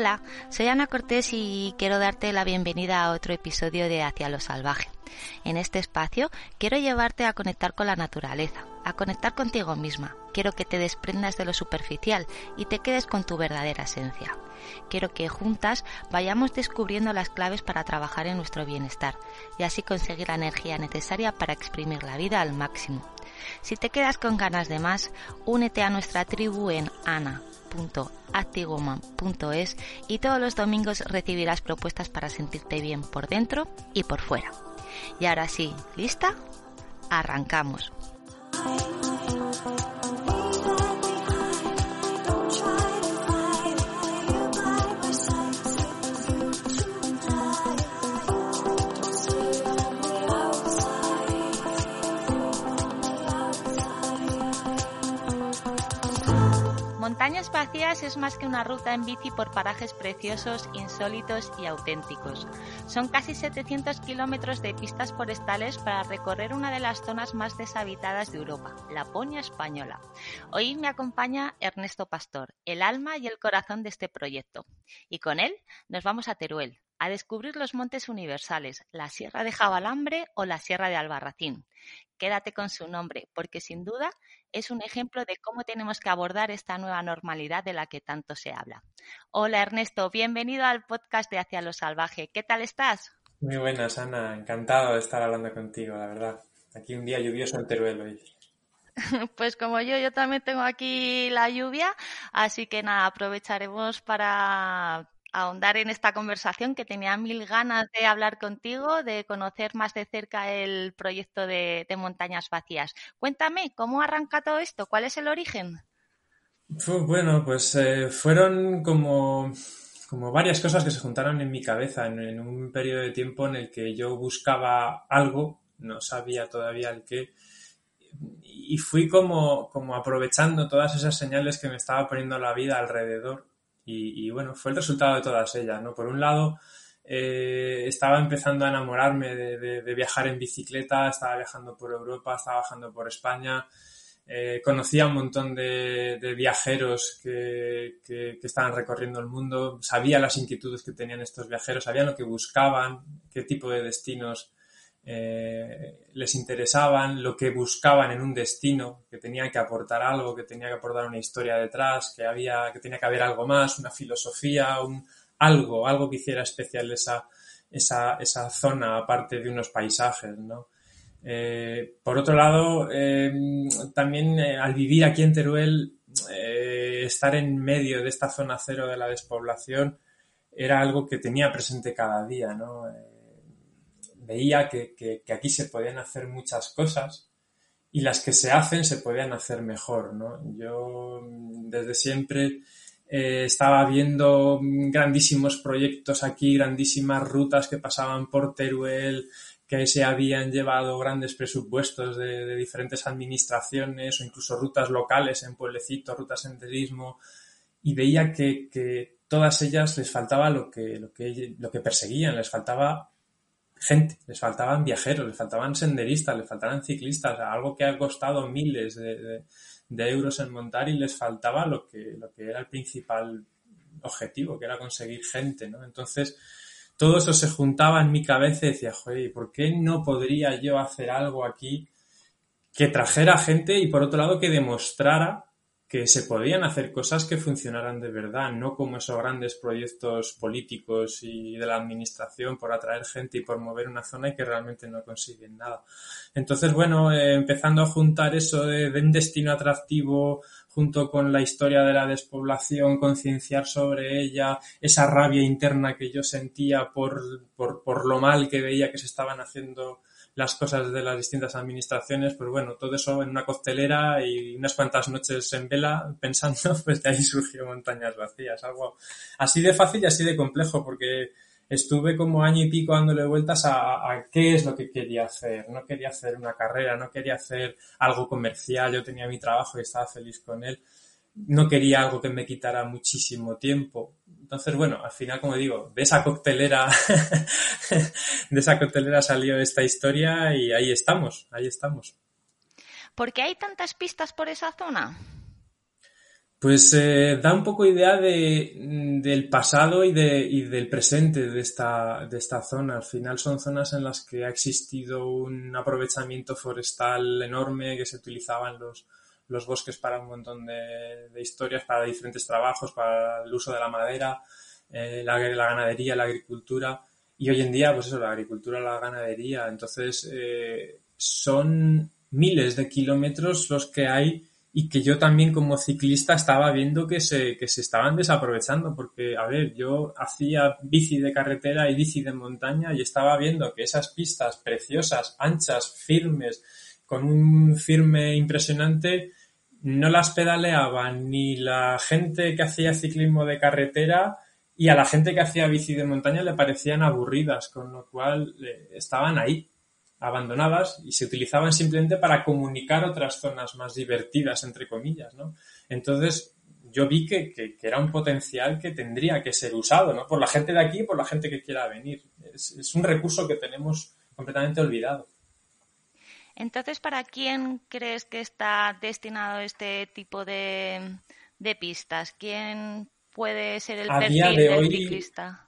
Hola, soy Ana Cortés y quiero darte la bienvenida a otro episodio de Hacia lo Salvaje. En este espacio quiero llevarte a conectar con la naturaleza, a conectar contigo misma. Quiero que te desprendas de lo superficial y te quedes con tu verdadera esencia. Quiero que juntas vayamos descubriendo las claves para trabajar en nuestro bienestar y así conseguir la energía necesaria para exprimir la vida al máximo. Si te quedas con ganas de más, únete a nuestra tribu en ana.activewoman.es y todos los domingos recibirás propuestas para sentirte bien por dentro y por fuera. Y ahora sí, ¿lista? Arrancamos. Montañas Vacías es más que una ruta en bici por parajes preciosos, insólitos y auténticos. Son casi 700 kilómetros de pistas forestales para recorrer una de las zonas más deshabitadas de Europa, Laponia española. Hoy me acompaña Ernesto Pastor, el alma y el corazón de este proyecto. Y con él nos vamos a Teruel, a descubrir los montes universales, la Sierra de Jabalambre o la Sierra de Albarracín. Quédate con su nombre, porque sin duda es un ejemplo de cómo tenemos que abordar esta nueva normalidad de la que tanto se habla. Hola Ernesto, bienvenido al podcast de Hacia lo Salvaje. ¿Qué tal estás? Muy buenas, Ana. Encantado de estar hablando contigo, la verdad. Aquí un día lluvioso en Teruel hoy. Pues como yo, yo también tengo aquí la lluvia, así que nada, aprovecharemos para ahondar en esta conversación que tenía mil ganas de hablar contigo, de conocer más de cerca el proyecto de, Montañas Vacías. Cuéntame, ¿cómo arranca todo esto? ¿Cuál es el origen? Bueno, pues eh, fueron como, varias cosas que se juntaron en mi cabeza en, un periodo de tiempo en el que yo buscaba algo, no sabía todavía el qué, y fui como aprovechando todas esas señales que me estaba poniendo la vida alrededor y, bueno, fue el resultado de todas ellas, ¿no? Por un lado, eh, estaba empezando a enamorarme de, viajar en bicicleta, estaba viajando por Europa, estaba viajando por España, eh, conocía un montón de, viajeros que, que, estaban recorriendo el mundo, sabía las inquietudes que tenían estos viajeros, sabía lo que buscaban, qué tipo de destinos eh, les interesaban, lo que buscaban en un destino, que tenía que aportar algo, que tenía que aportar una historia detrás, que había, que tenía que haber algo más, una filosofía, un, algo, algo que hiciera especial esa, esa, esa zona, aparte de unos paisajes, ¿no? Eh, por otro lado, eh, también al vivir aquí en Teruel, estar en medio de esta zona cero de la despoblación era algo que tenía presente cada día, ¿no? Veía que, aquí se podían hacer muchas cosas y las que se hacen se podían hacer mejor, ¿no? Yo desde siempre eh, estaba viendo grandísimos proyectos aquí, grandísimas rutas que pasaban por Teruel, que se habían llevado grandes presupuestos de, diferentes administraciones o incluso rutas locales en pueblecitos, rutas en turismo, y veía que, que, todas ellas les faltaba lo que, lo, que, lo que perseguían, les faltaba gente, les faltaban viajeros, les faltaban senderistas, les faltaban ciclistas, algo que ha costado miles de, euros en montar y les faltaba lo que, lo que era el principal objetivo, que era conseguir gente, ¿no? Entonces, todo eso se juntaba en mi cabeza y decía, joder, ¿por qué no podría yo hacer algo aquí que trajera gente y por otro lado que demostrara que se podían hacer cosas que funcionaran de verdad, no como esos grandes proyectos políticos y de la administración por atraer gente y por mover una zona y que realmente no consiguen nada. Entonces, bueno, eh, empezando a juntar eso de, un destino atractivo junto con la historia de la despoblación, concienciar sobre ella, esa rabia interna que yo sentía por, por, por lo mal que veía que se estaban haciendo las cosas de las distintas administraciones, pues bueno, todo eso en una costelera y unas cuantas noches en vela pensando, pues de ahí surgió Montañas Vacías, algo así de fácil y así de complejo, porque estuve como año y pico dándole vueltas a, a, qué es lo que quería hacer. No quería hacer una carrera, no quería hacer algo comercial, yo tenía mi trabajo y estaba feliz con él. No quería algo que me quitara muchísimo tiempo. Entonces, bueno, al final, como digo, de esa coctelera, de esa coctelera salió esta historia y ahí estamos, ahí estamos. ¿Por qué hay tantas pistas por esa zona? Pues eh, da un poco idea de, del pasado y, de, y del presente de esta, de esta zona. Al final son zonas en las que ha existido un aprovechamiento forestal enorme que se utilizaban los, los bosques para un montón de, historias, para diferentes trabajos, para el uso de la madera, eh, la, ganadería, la agricultura. Y hoy en día, pues eso, la agricultura, la ganadería. Entonces, eh, son miles de kilómetros los que hay y que yo también como ciclista estaba viendo que se, que se estaban desaprovechando porque, a ver, yo hacía bici de carretera y bici de montaña y estaba viendo que esas pistas preciosas, anchas, firmes, con un firme impresionante, no las pedaleaba ni la gente que hacía ciclismo de carretera y a la gente que hacía bici de montaña le parecían aburridas, con lo cual eh, estaban ahí, abandonadas y se utilizaban simplemente para comunicar otras zonas más divertidas, entre comillas, ¿no? Entonces, yo vi que, que, era un potencial que tendría que ser usado, ¿no? Por la gente de aquí y por la gente que quiera venir. es un recurso que tenemos completamente olvidado. Entonces, ¿para quién crees que está destinado este tipo de, pistas? ¿Quién puede ser el perfil del ciclista?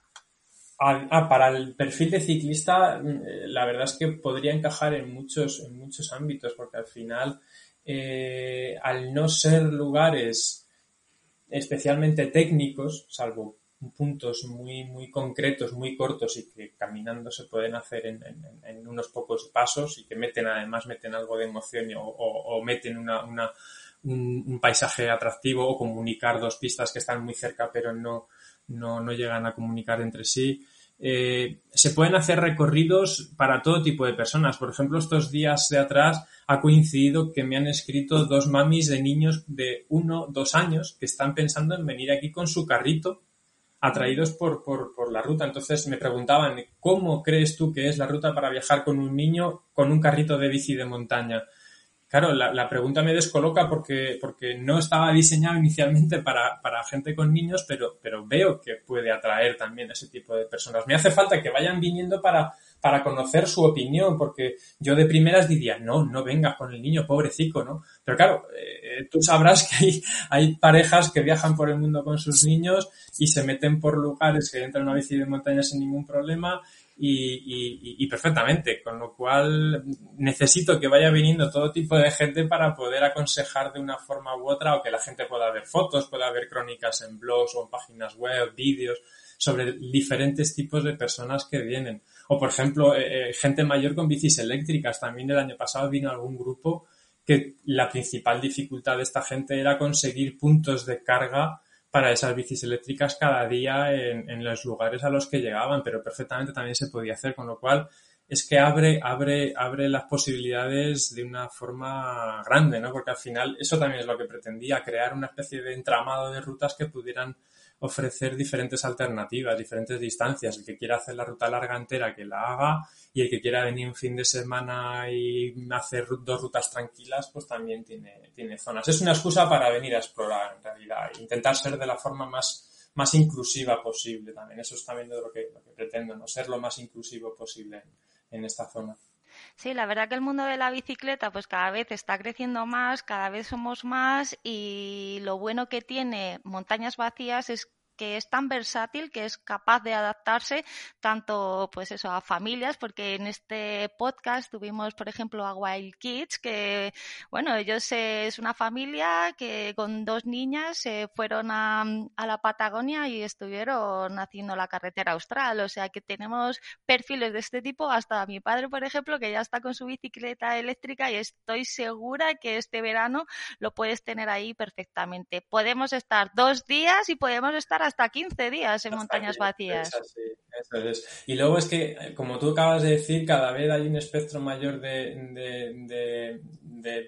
Ah, para el perfil de ciclista, eh, la verdad es que podría encajar en muchos, en muchos ámbitos, porque al final, eh, al no ser lugares especialmente técnicos, salvo puntos muy, muy concretos, muy cortos y que caminando se pueden hacer en, en, unos pocos pasos y que meten además meten algo de emoción o, o, meten una, una un, paisaje atractivo o comunicar dos pistas que están muy cerca pero no, no, no llegan a comunicar entre sí. Eh, se pueden hacer recorridos para todo tipo de personas. Por ejemplo, estos días de atrás ha coincidido que me han escrito dos mamis de niños de uno, dos años que están pensando en venir aquí con su carrito atraídos por, por, por, la ruta. Entonces me preguntaban, ¿cómo crees tú que es la ruta para viajar con un niño con un carrito de bici de montaña? Claro, la, la pregunta me descoloca porque, porque no estaba diseñado inicialmente para, para gente con niños, pero, pero veo que puede atraer también a ese tipo de personas. Me hace falta que vayan viniendo para, para conocer su opinión, porque yo de primeras diría, no, no vengas con el niño, pobrecito, ¿no? Pero claro, eh, tú sabrás que hay, hay parejas que viajan por el mundo con sus niños y se meten por lugares que entran a una bici de montaña sin ningún problema y, y, perfectamente, con lo cual necesito que vaya viniendo todo tipo de gente para poder aconsejar de una forma u otra o que la gente pueda ver fotos, pueda ver crónicas en blogs o en páginas web, vídeos sobre diferentes tipos de personas que vienen. O, por ejemplo, eh, eh, gente mayor con bicis eléctricas. También el año pasado vino algún grupo que la principal dificultad de esta gente era conseguir puntos de carga para esas bicis eléctricas cada día en, en, los lugares a los que llegaban, pero perfectamente también se podía hacer, con lo cual es que abre, abre, abre las posibilidades de una forma grande, ¿no? Porque al final eso también es lo que pretendía, crear una especie de entramado de rutas que pudieran ofrecer diferentes alternativas, diferentes distancias. El que quiera hacer la ruta larga entera, que la haga, y el que quiera venir un fin de semana y hacer dos rutas tranquilas, pues también tiene, tiene zonas. Es una excusa para venir a explorar, en realidad, e intentar ser de la forma más, más inclusiva posible también. Eso es también de lo que, lo que pretendo, ¿no? Ser lo más inclusivo posible en esta zona. Sí, la verdad que el mundo de la bicicleta pues cada vez está creciendo más, cada vez somos más y lo bueno que tiene montañas vacías es es tan versátil que es capaz de adaptarse tanto pues eso a familias, porque en este podcast tuvimos, por ejemplo, a Wild Kids, que bueno, ellos es una familia que con dos niñas se fueron a, a la Patagonia y estuvieron haciendo la carretera austral. O sea que tenemos perfiles de este tipo, hasta mi padre, por ejemplo, que ya está con su bicicleta eléctrica y estoy segura que este verano lo puedes tener ahí perfectamente. Podemos estar dos días y podemos estar hasta 15 días en montañas vacías. Y luego es que, como tú acabas de decir, cada vez hay un espectro mayor de,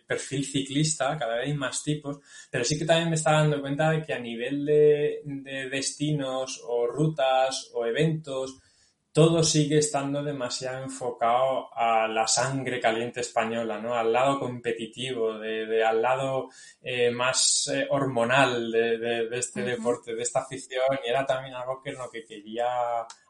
perfil ciclista, cada vez hay más tipos, pero sí que también me está dando cuenta de que a nivel de destinos o rutas o eventos, todo sigue estando demasiado enfocado a la sangre caliente española, ¿no? Al lado competitivo, de, al lado eh, más eh, hormonal de, este deporte, de esta afición, y era también algo que lo que quería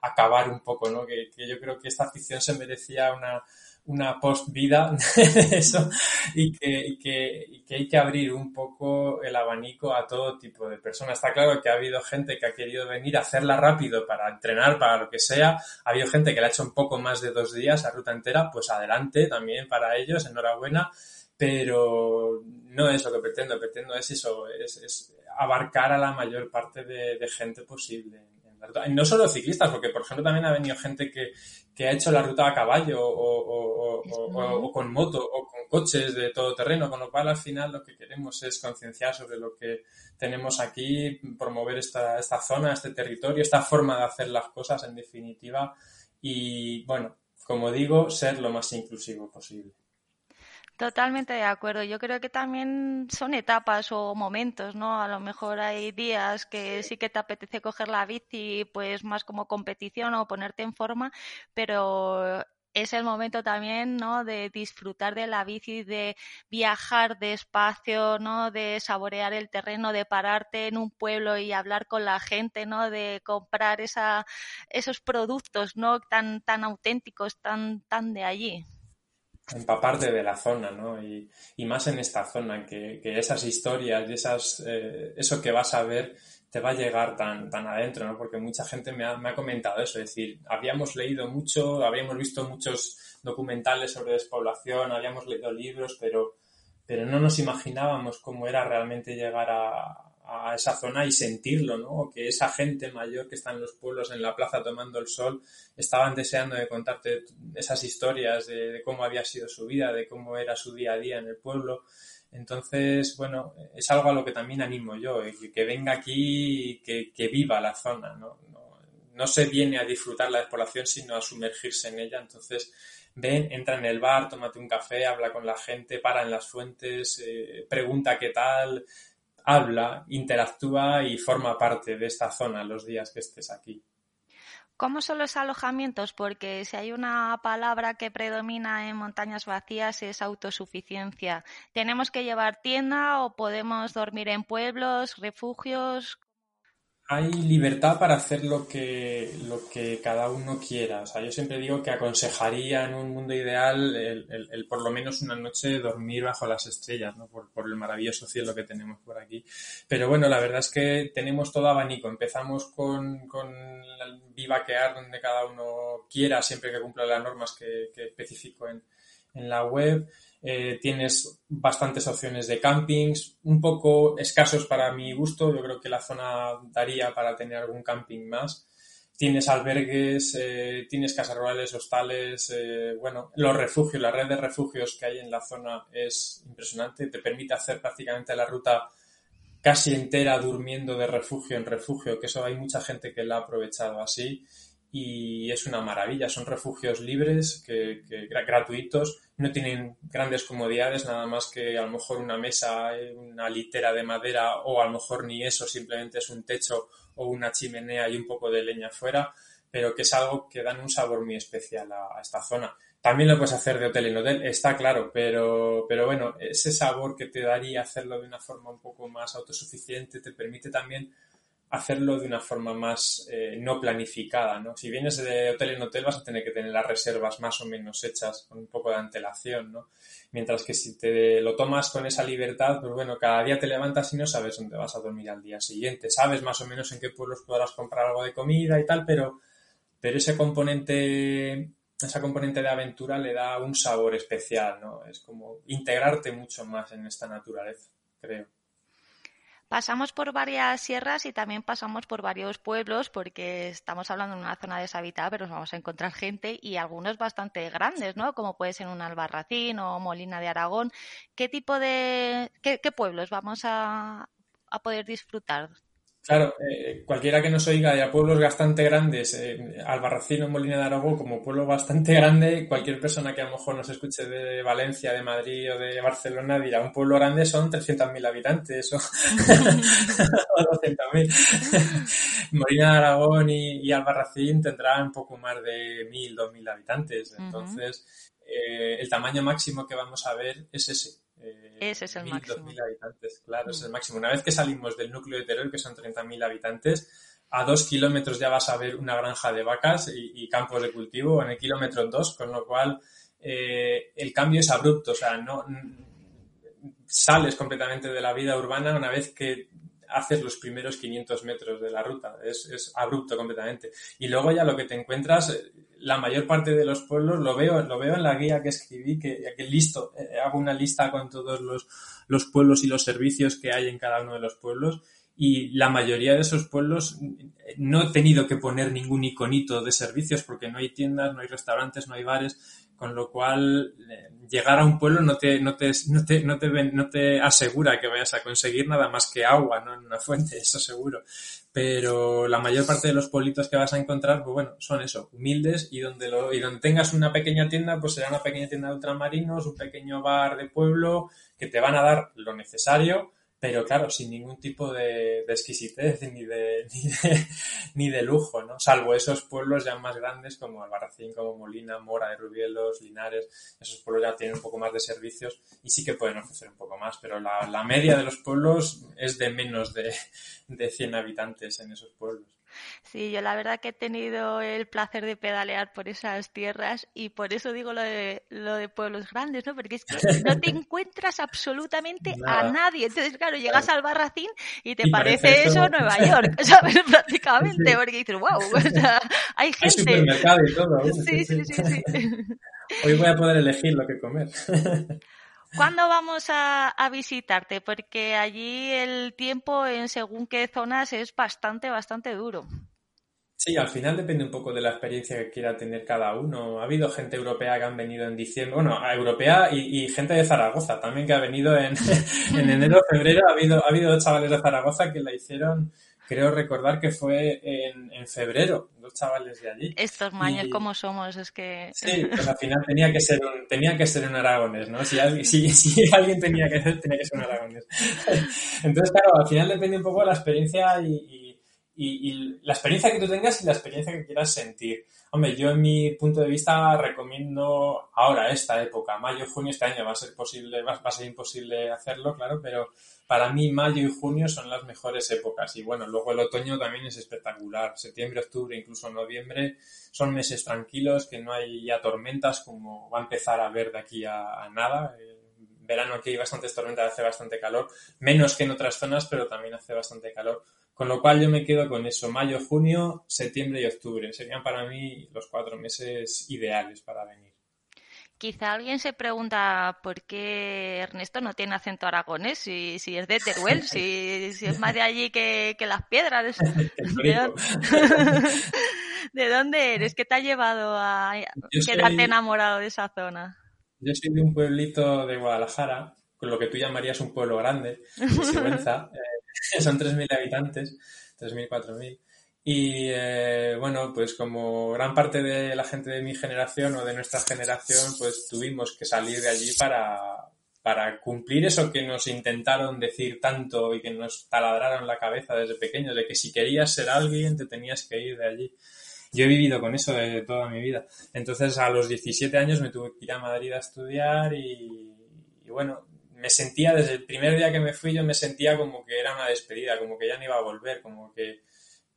acabar un poco, ¿no? que yo creo que esta afición se merecía una, una post-vida eso y que, que, que, hay que abrir un poco el abanico a todo tipo de personas. Está claro que ha habido gente que ha querido venir a hacerla rápido para entrenar, para lo que sea. Ha habido gente que la ha hecho un poco más de dos días, la ruta entera, pues adelante también para ellos, enhorabuena. Pero no es lo que pretendo, pretendo es eso, es, es abarcar a la mayor parte de, de gente posible no solo ciclistas, porque por ejemplo también ha venido gente que, ha hecho la ruta a caballo o, con moto o con coches de todo terreno, con lo cual al final lo que queremos es concienciar sobre lo que tenemos aquí, promover esta, esta zona, este territorio, esta forma de hacer las cosas en definitiva y bueno, como digo, ser lo más inclusivo posible. Totalmente de acuerdo. Yo creo que también son etapas o momentos, ¿no? A lo mejor hay días que sí que te apetece coger la bici, pues más como competición o ponerte en forma, pero es el momento también, ¿no? De disfrutar de la bici, de viajar despacio, ¿no? De saborear el terreno, de pararte en un pueblo y hablar con la gente, ¿no? De comprar esa, esos productos, ¿no? Tan, tan auténticos, tan, tan de allí empaparte de la zona, ¿no? Y, y más en esta zona, que, que esas historias y esas, eh, eso que vas a ver te va a llegar tan, tan adentro, ¿no? Porque mucha gente me ha, me ha comentado eso, es decir, habíamos leído mucho, habíamos visto muchos documentales sobre despoblación, habíamos leído libros, pero, pero no nos imaginábamos cómo era realmente llegar a, a esa zona y sentirlo, ¿no? Que esa gente mayor que está en los pueblos en la plaza tomando el sol estaban deseando de contarte esas historias de, cómo había sido su vida, de cómo era su día a día en el pueblo. Entonces, bueno, es algo a lo que también animo yo, que, venga aquí y que, que, viva la zona, ¿no? ¿no? ¿no? se viene a disfrutar la despoblación, sino a sumergirse en ella. Entonces, ven, entra en el bar, tómate un café, habla con la gente, para en las fuentes, eh, pregunta qué tal, habla, interactúa y forma parte de esta zona los días que estés aquí. ¿Cómo son los alojamientos? Porque si hay una palabra que predomina en montañas vacías es autosuficiencia. ¿Tenemos que llevar tienda o podemos dormir en pueblos, refugios? Hay libertad para hacer lo que, lo que cada uno quiera. O sea, yo siempre digo que aconsejaría en un mundo ideal el, por lo menos una noche dormir bajo las estrellas, ¿no? Por, por, el maravilloso cielo que tenemos por aquí. Pero bueno, la verdad es que tenemos todo abanico. Empezamos con, con el vivaquear donde cada uno quiera, siempre que cumpla las normas que, que especifico en, en la web. Eh, tienes bastantes opciones de campings, un poco escasos para mi gusto, yo creo que la zona daría para tener algún camping más. Tienes albergues, eh, tienes casas rurales, hostales, eh, bueno, los refugios, la red de refugios que hay en la zona es impresionante, te permite hacer prácticamente la ruta casi entera durmiendo de refugio en refugio, que eso hay mucha gente que la ha aprovechado así y es una maravilla. Son refugios libres, que, gratuitos, no tienen grandes comodidades, nada más que a lo mejor una mesa, una litera de madera o a lo mejor ni eso, simplemente es un techo o una chimenea y un poco de leña fuera, pero que es algo que dan un sabor muy especial a, esta zona. También lo puedes hacer de hotel en hotel, está claro, pero, pero bueno, ese sabor que te daría hacerlo de una forma un poco más autosuficiente te permite también hacerlo de una forma más eh, no planificada, ¿no? Si vienes de hotel en hotel vas a tener que tener las reservas más o menos hechas con un poco de antelación, ¿no? Mientras que si te lo tomas con esa libertad, pues bueno, cada día te levantas y no sabes dónde vas a dormir al día siguiente. Sabes más o menos en qué pueblos podrás comprar algo de comida y tal, pero, pero ese componente, esa componente de aventura le da un sabor especial, ¿no? Es como integrarte mucho más en esta naturaleza, creo. Pasamos por varias sierras y también pasamos por varios pueblos porque estamos hablando de una zona deshabitada, pero nos vamos a encontrar gente y algunos bastante grandes, ¿no? Como puede ser un Albarracín o Molina de Aragón. ¿Qué tipo de, qué, pueblos vamos a, a poder disfrutar Claro, eh, cualquiera que nos oiga de a pueblos bastante grandes, eh, Albarracín o Molina de Aragón, como pueblo bastante grande, cualquier persona que a lo mejor nos escuche de Valencia, de Madrid o de Barcelona dirá, un pueblo grande son 300.000 habitantes o, 200.000. Molina de Aragón y, Albarracín tendrán un poco más de 1.000, 2.000 habitantes. Entonces, eh, el tamaño máximo que vamos a ver es ese eh, ese es el máximo. habitantes, claro, es el mm. máximo. Una vez que salimos del núcleo de Teruel, que son 30.000 habitantes, a dos kilómetros ya vas a ver una granja de vacas y, campos de cultivo, en el kilómetro dos, con lo cual eh, el cambio es abrupto, o sea, no sales completamente de la vida urbana una vez que haces los primeros 500 metros de la ruta, es, es abrupto completamente. Y luego ya lo que te encuentras, la mayor parte de los pueblos, lo veo, lo veo en la guía que escribí, que, listo, eh, hago una lista con todos los, los pueblos y los servicios que hay en cada uno de los pueblos y la mayoría de esos pueblos no he tenido que poner ningún iconito de servicios porque no hay tiendas, no hay restaurantes, no hay bares, con lo cual eh, llegar a un pueblo no te, no te, no te, no te, no te asegura que vayas a conseguir nada más que agua, ¿no? En una fuente, eso seguro. Pero la mayor parte de los pueblitos que vas a encontrar, pues bueno, son eso, humildes y donde lo, y donde tengas una pequeña tienda, pues será una pequeña tienda de ultramarinos, un pequeño bar de pueblo, que te van a dar lo necesario pero claro, sin ningún tipo de, exquisitez ni de, ni de, lujo, ¿no? Salvo esos pueblos ya más grandes como Albarracín, como Molina, Mora de Rubielos, Linares, esos pueblos ya tienen un poco más de servicios y sí que pueden ofrecer un poco más, pero la, la media de los pueblos es de menos de, de 100 habitantes en esos pueblos. Sí, yo la verdad que he tenido el placer de pedalear por esas tierras y por eso digo lo de, lo de pueblos grandes, ¿no? Porque es que no te encuentras absolutamente a nadie. Entonces, claro, llegas al Barracín y te parece, eso Nueva York, ¿sabes? Prácticamente, porque dices, wow, o sea, hay gente. Hay supermercado y todo. Sí, sí, sí, sí. Hoy voy a poder elegir lo que comer. ¿Cuándo vamos a, visitarte? Porque allí el tiempo en según qué zonas es bastante, bastante duro. Sí, al final depende un poco de la experiencia que quiera tener cada uno. Ha habido gente europea que han venido en diciembre, bueno, europea y, gente de Zaragoza también que ha venido en, en enero, febrero. Ha habido, ha habido chavales de Zaragoza que la hicieron creo recordar que fue en, en, febrero, dos chavales de allí. Estos maños como somos, es que... Sí, pues al final tenía que ser un, tenía que ser un aragonés, ¿no? Si alguien, si, si alguien tenía que ser, tenía que ser un aragonés. Entonces, claro, al final depende un poco de la experiencia y, y, y, la experiencia que tú tengas y la experiencia que quieras sentir. Hombre, yo en mi punto de vista recomiendo ahora, esta época, mayo, junio, este año va a ser posible, va, va a ser imposible hacerlo, claro, pero para mí mayo y junio son las mejores épocas y bueno, luego el otoño también es espectacular. Septiembre, octubre, incluso noviembre son meses tranquilos que no hay ya tormentas como va a empezar a ver de aquí a, nada. Eh, verano aquí hay bastantes tormentas, hace bastante calor, menos que en otras zonas, pero también hace bastante calor. Con lo cual yo me quedo con eso, mayo, junio, septiembre y octubre. Serían para mí los cuatro meses ideales para venir. Quizá alguien se pregunta por qué Ernesto no tiene acento aragonés, si, si es de Teruel, si, si, es más de allí que, que las piedras. ¿De dónde eres? ¿Qué te ha llevado a quedarte enamorado de esa zona? Yo soy de un pueblito de Guadalajara, con lo que tú llamarías un pueblo grande, Sigüenza. eh, son 3.000 habitantes, 3.000, 4.000. Y eh, bueno, pues como gran parte de la gente de mi generación o de nuestra generación, pues tuvimos que salir de allí para, para cumplir eso que nos intentaron decir tanto y que nos taladraron la cabeza desde pequeños, de que si querías ser alguien te tenías que ir de allí. Yo he vivido con eso de toda mi vida. Entonces a los 17 años me tuve que ir a Madrid a estudiar y bueno, me sentía, desde el primer día que me fui, yo me sentía como que era una despedida, como que ya no iba a volver, como que,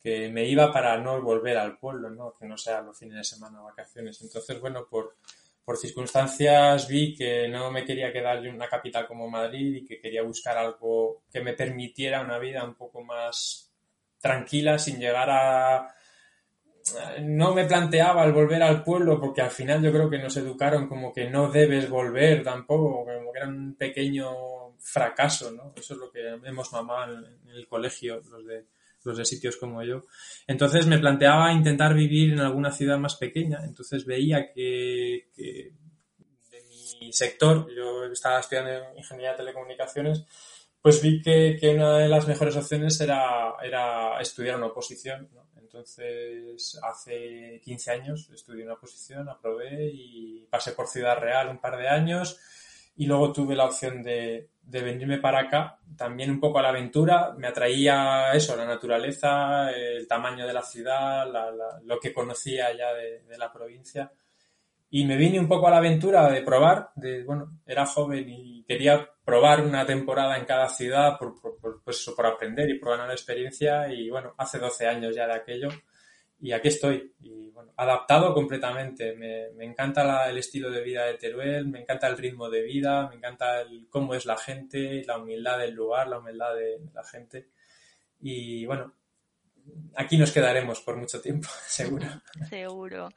que me iba para no volver al pueblo, ¿no? Que no sea los fines de semana o vacaciones. Entonces, bueno, por, por circunstancias vi que no me quería quedar en una capital como Madrid y que quería buscar algo que me permitiera una vida un poco más tranquila sin llegar a no me planteaba el volver al pueblo porque al final yo creo que nos educaron como que no debes volver tampoco, como que era un pequeño fracaso, ¿no? Eso es lo que hemos mamado en el colegio, los de, los de sitios como yo. Entonces me planteaba intentar vivir en alguna ciudad más pequeña, entonces veía que, que de mi sector, yo estaba estudiando ingeniería de telecomunicaciones, pues vi que, que, una de las mejores opciones era, era estudiar una oposición, ¿no? Entonces, hace 15 años estudié una posición, aprobé y pasé por Ciudad Real un par de años y luego tuve la opción de, de venirme para acá, también un poco a la aventura, me atraía eso, la naturaleza, el tamaño de la ciudad, la, la, lo que conocía ya de, de, la provincia. Y me vine un poco a la aventura de probar, de, bueno, era joven y quería probar una temporada en cada ciudad por, por, por, pues por aprender y por ganar experiencia. Y bueno, hace 12 años ya de aquello. Y aquí estoy. Y bueno, adaptado completamente. Me, me encanta el estilo de vida de Teruel, me encanta el ritmo de vida, me encanta cómo es la gente, la humildad del lugar, la humildad de la gente. Y bueno, aquí nos quedaremos por mucho tiempo, seguro. Seguro.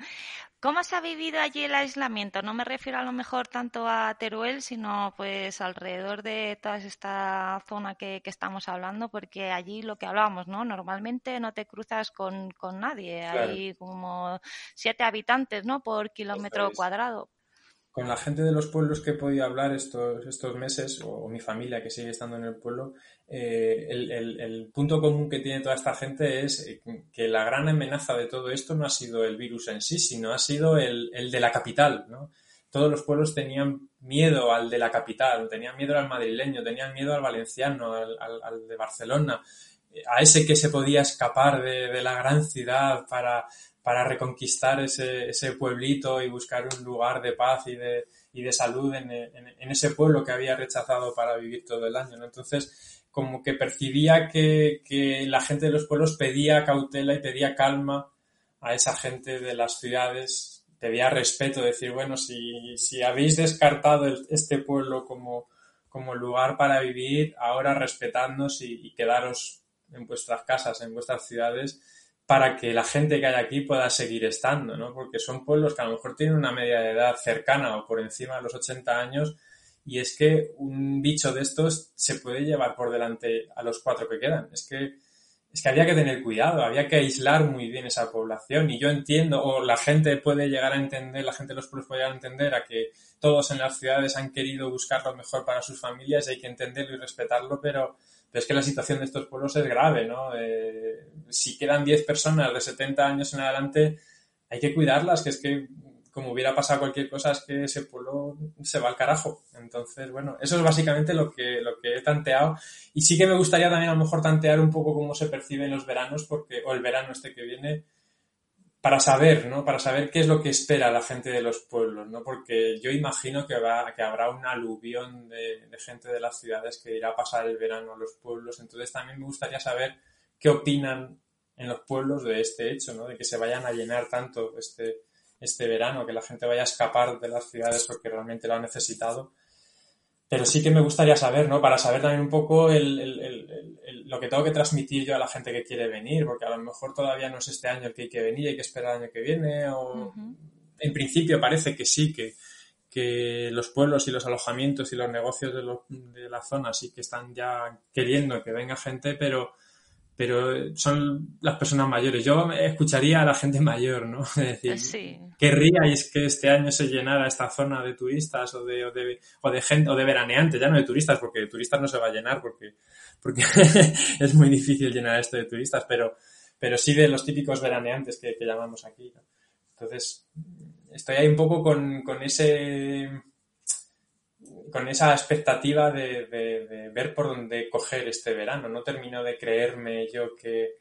¿Cómo se ha vivido allí el aislamiento? No me refiero a lo mejor tanto a Teruel, sino pues alrededor de toda esta zona que, que estamos hablando, porque allí lo que hablábamos, ¿no? Normalmente no te cruzas con, con nadie, claro. hay como siete habitantes, ¿no? Por kilómetro cuadrado con la gente de los pueblos que he podido hablar estos, estos meses, o, mi familia que sigue estando en el pueblo, eh, el, el, punto común que tiene toda esta gente es que la gran amenaza de todo esto no ha sido el virus en sí, sino ha sido el, el de la capital, ¿no? Todos los pueblos tenían miedo al de la capital, tenían miedo al madrileño, tenían miedo al valenciano, al, al, al de Barcelona, a ese que se podía escapar de, de la gran ciudad para, para reconquistar ese, ese, pueblito y buscar un lugar de paz y de, y de salud en, en, ese pueblo que había rechazado para vivir todo el año. Entonces, como que percibía que, que, la gente de los pueblos pedía cautela y pedía calma a esa gente de las ciudades, pedía respeto, decir, bueno, si, si habéis descartado este pueblo como, como lugar para vivir, ahora respetadnos y, y quedaros en vuestras casas, en vuestras ciudades, para que la gente que hay aquí pueda seguir estando, ¿no? Porque son pueblos que a lo mejor tienen una media de edad cercana o por encima de los 80 años y es que un bicho de estos se puede llevar por delante a los cuatro que quedan. Es que, es que había que tener cuidado, había que aislar muy bien esa población y yo entiendo, o la gente puede llegar a entender, la gente de los pueblos puede llegar a entender a que todos en las ciudades han querido buscar lo mejor para sus familias y hay que entenderlo y respetarlo, pero pero es que la situación de estos pueblos es grave, ¿no? Eh, si quedan 10 personas de 70 años en adelante, hay que cuidarlas, que es que como hubiera pasado cualquier cosa, es que ese pueblo se va al carajo. Entonces, bueno, eso es básicamente lo que, lo que he tanteado. Y sí que me gustaría también a lo mejor tantear un poco cómo se percibe en los veranos, porque, o el verano este que viene, para saber, ¿no? Para saber qué es lo que espera la gente de los pueblos, ¿no? Porque yo imagino que, va, que habrá un aluvión de, de, gente de las ciudades que irá a pasar el verano a los pueblos. Entonces también me gustaría saber qué opinan en los pueblos de este hecho, ¿no? De que se vayan a llenar tanto este, este verano, que la gente vaya a escapar de las ciudades porque realmente lo ha necesitado pero sí que me gustaría saber, ¿no? Para saber también un poco el, el, el, lo que tengo que transmitir yo a la gente que quiere venir, porque a lo mejor todavía no es este año el que hay que venir, hay que esperar el año que viene, o uh -huh. en principio parece que sí, que, que los pueblos y los alojamientos y los negocios de, lo, de la zona sí que están ya queriendo que venga gente, pero pero son las personas mayores. Yo escucharía a la gente mayor, ¿no? Es decir, sí. querríais que este año se llenara esta zona de turistas o de, o de, o de gente, o de veraneantes, ya no de turistas, porque de turistas no se va a llenar porque, porque es muy difícil llenar esto de turistas, pero, pero sí de los típicos veraneantes que, que llamamos aquí. ¿no? Entonces, estoy ahí un poco con, con ese con esa expectativa de, ver por dónde coger este verano. No termino de creerme yo que,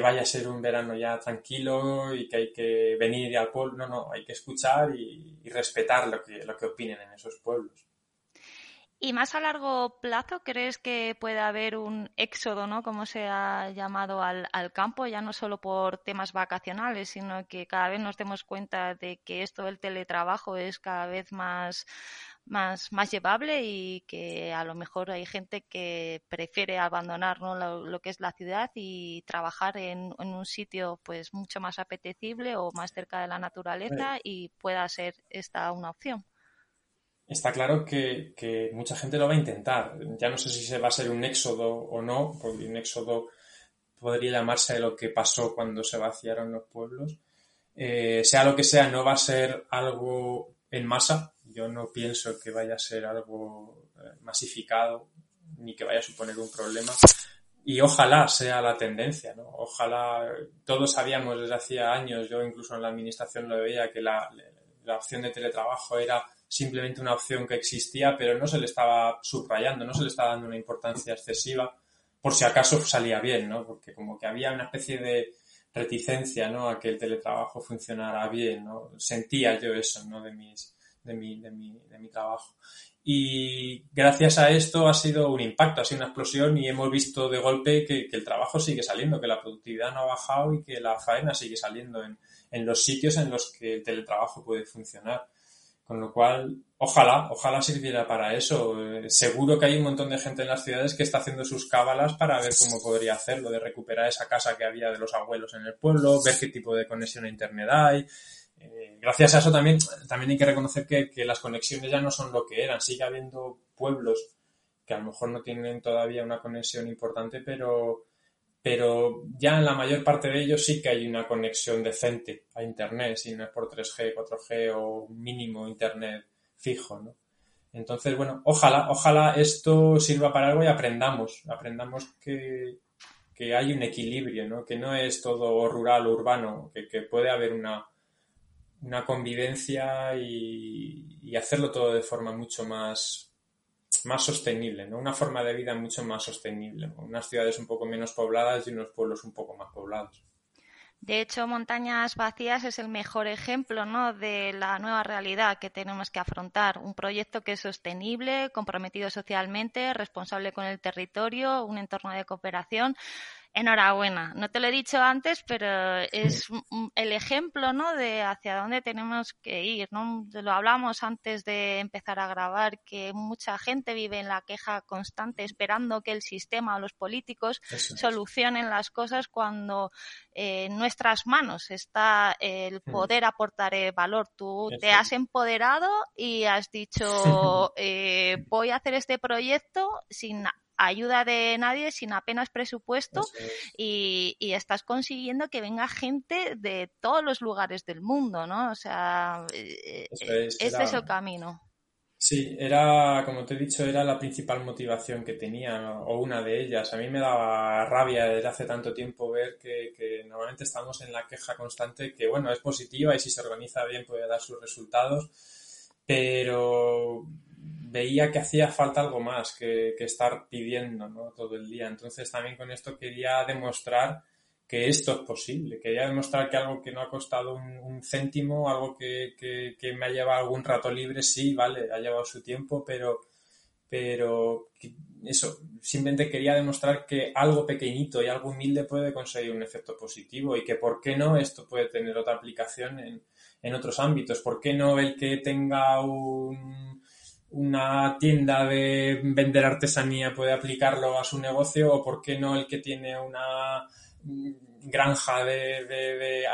vaya a ser un verano ya tranquilo y que hay que venir al pueblo. No, no, hay que escuchar y, y respetar lo que, lo que opinen en esos pueblos. Y más a largo plazo, ¿crees que puede haber un éxodo, ¿no? como se ha llamado, al, al, campo, ya no solo por temas vacacionales, sino que cada vez nos demos cuenta de que esto del teletrabajo es cada vez más, más, más llevable y que a lo mejor hay gente que prefiere abandonar ¿no? lo, que es la ciudad y trabajar en, en, un sitio pues mucho más apetecible o más cerca de la naturaleza y pueda ser esta una opción está claro que, que, mucha gente lo va a intentar. Ya no sé si se va a ser un éxodo o no, porque un éxodo podría llamarse lo que pasó cuando se vaciaron los pueblos. Eh, sea lo que sea, no va a ser algo en masa. Yo no pienso que vaya a ser algo eh, masificado ni que vaya a suponer un problema. Y ojalá sea la tendencia, ¿no? Ojalá, todos sabíamos desde hacía años, yo incluso en la administración lo veía, que la, la opción de teletrabajo era simplemente una opción que existía, pero no se le estaba subrayando, no se le estaba dando una importancia excesiva, por si acaso salía bien, ¿no? Porque como que había una especie de reticencia, ¿no? A que el teletrabajo funcionara bien, ¿no? Sentía yo eso, ¿no? De mis, de mi, de mi, de mi trabajo. Y gracias a esto ha sido un impacto, ha sido una explosión y hemos visto de golpe que, que el trabajo sigue saliendo, que la productividad no ha bajado y que la faena sigue saliendo en, en los sitios en los que el teletrabajo puede funcionar. Con lo cual, ojalá, ojalá sirviera para eso. Eh, seguro que hay un montón de gente en las ciudades que está haciendo sus cábalas para ver cómo podría hacerlo, de recuperar esa casa que había de los abuelos en el pueblo, ver qué tipo de conexión a Internet hay. Eh, gracias a eso también, también hay que reconocer que, que las conexiones ya no son lo que eran. Sigue habiendo pueblos que a lo mejor no tienen todavía una conexión importante, pero, pero ya en la mayor parte de ellos sí que hay una conexión decente a Internet, si no es por 3G, 4G o mínimo Internet fijo, ¿no? Entonces, bueno, ojalá, ojalá esto sirva para algo y aprendamos, aprendamos que, que hay un equilibrio, ¿no? Que no es todo rural o urbano, que, que puede haber una, una convivencia y, hacerlo todo de forma mucho más, más sostenible, ¿no? Una forma de vida mucho más sostenible, unas ciudades un poco menos pobladas y unos pueblos un poco más poblados. De hecho, Montañas Vacías es el mejor ejemplo ¿no? de la nueva realidad que tenemos que afrontar. Un proyecto que es sostenible, comprometido socialmente, responsable con el territorio, un entorno de cooperación enhorabuena. No te lo he dicho antes, pero es el ejemplo, ¿no? De hacia dónde tenemos que ir, ¿no? Lo hablamos antes de empezar a grabar, que mucha gente vive en la queja constante esperando que el sistema o los políticos solucionen las cosas cuando eh, en nuestras manos está el poder aportar valor. Tú te has empoderado y has dicho, eh, voy a hacer este proyecto sin ayuda de nadie, sin apenas presupuesto y, estás consiguiendo que venga gente de todos los lugares del mundo, ¿no? O sea, eh, ese es el camino. Sí, era, como te he dicho, era la principal motivación que tenía, o una de ellas. A mí me daba rabia desde hace tanto tiempo ver que, que, normalmente estamos en la queja constante, que bueno, es positiva y si se organiza bien puede dar sus resultados, pero veía que hacía falta algo más que, estar pidiendo ¿no? todo el día. Entonces también con esto quería demostrar que esto es posible. Quería demostrar que algo que no ha costado un, céntimo, algo que, que, me ha llevado algún rato libre, sí, vale, ha llevado su tiempo, pero, pero eso, simplemente quería demostrar que algo pequeñito y algo humilde puede conseguir un efecto positivo y que por qué no esto puede tener otra aplicación en, en otros ámbitos. ¿Por qué no el que tenga un una tienda de vender artesanía puede aplicarlo a su negocio o por qué no el que tiene una granja de,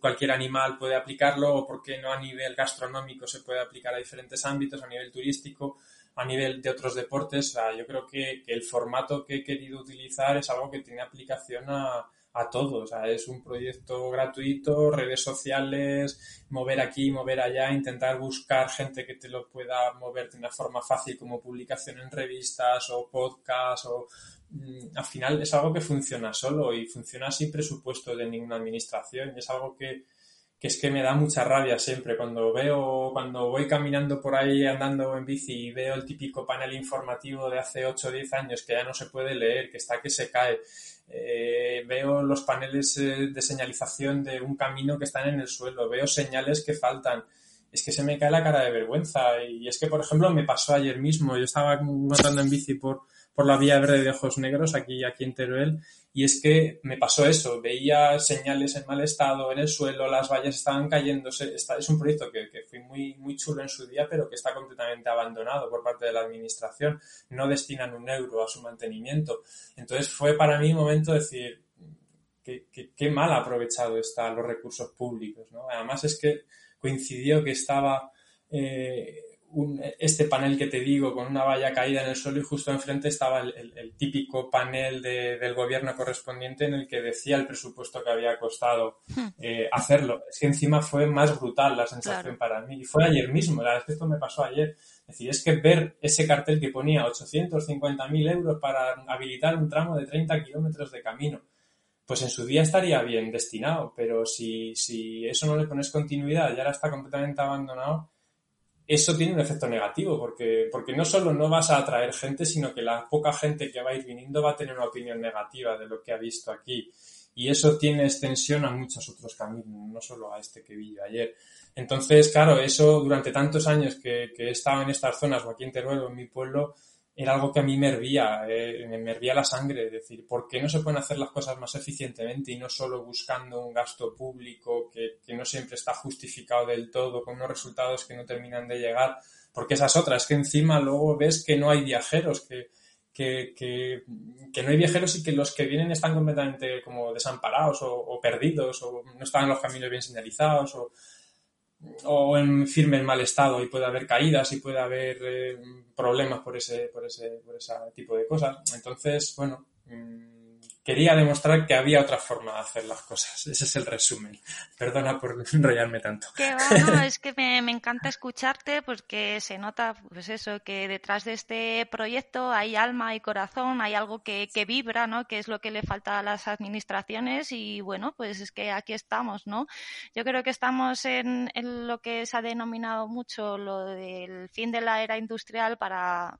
cualquier animal puede aplicarlo o por qué no a nivel gastronómico se puede aplicar a diferentes ámbitos, a nivel turístico, a nivel de otros deportes. yo creo que el formato que he querido utilizar es algo que tiene aplicación a, a todos. es un proyecto gratuito, redes sociales, mover aquí, mover allá, intentar buscar gente que te lo pueda mover de una forma fácil como publicación en revistas o podcast o mm, al final es algo que funciona solo y funciona sin presupuesto de ninguna administración es algo que, que es que me da mucha rabia siempre cuando veo, cuando voy caminando por ahí andando en bici y veo el típico panel informativo de hace 8 o 10 años que ya no se puede leer, que está que se cae eh, veo los paneles eh, de señalización de un camino que están en el suelo, veo señales que faltan. Es que se me cae la cara de vergüenza. Y es que, por ejemplo, me pasó ayer mismo, yo estaba montando en bici por, por la vía verde de Ojos Negros, aquí, aquí en Teruel, y es que me pasó eso, veía señales en mal estado en el suelo, las vallas estaban cayéndose. es un proyecto que, que fue muy, muy chulo en su día, pero que está completamente abandonado por parte de la administración. No destinan un euro a su mantenimiento. Entonces fue para mí un momento de decir, qué, mal aprovechado están los recursos públicos. ¿no? Además es que coincidió que estaba eh, este panel que te digo con una valla caída en el suelo y justo enfrente estaba el, típico panel del gobierno correspondiente en el que decía el presupuesto que había costado hmm. eh, hacerlo. Es que encima fue más brutal la sensación para mí. Y fue ayer mismo, la verdad es que esto me pasó ayer. Es decir, es que ver ese cartel que ponía 850.000 euros para habilitar un tramo de 30 kilómetros de camino pues en su día estaría bien destinado, pero si, si eso no le pones continuidad y ahora está completamente abandonado, eso tiene un efecto negativo, porque, porque no solo no vas a atraer gente, sino que la poca gente que va a ir viniendo va a tener una opinión negativa de lo que ha visto aquí. Y eso tiene extensión a muchos otros caminos, no solo a este que vi ayer. Entonces, claro, eso durante tantos años que, que he estado en estas zonas, o aquí en Teruel o en mi pueblo, era algo que a mí me hervía, eh, me hervía la sangre, es decir, ¿por qué no se pueden hacer las cosas más eficientemente y no solo buscando un gasto público que, no siempre está justificado del todo, con unos resultados que no terminan de llegar? Porque esas otras, que encima luego ves que no hay viajeros, que, que, que, no hay viajeros y que los que vienen están completamente como desamparados o, perdidos o no están en los caminos bien señalizados o o en firme en mal estado y puede haber caídas y puede haber eh, problemas por ese, por ese, por ese tipo de cosas. Entonces, bueno, mm, quería demostrar que había otra forma de hacer las cosas. Ese es el resumen. Perdona por enrollarme tanto. Que es que me, encanta escucharte porque se nota, pues eso, que detrás de este proyecto hay alma y corazón, hay algo que, que vibra, ¿no? Que es lo que le falta a las administraciones y bueno, pues es que aquí estamos, ¿no? Yo creo que estamos en, en lo que se ha denominado mucho lo del fin de la era industrial para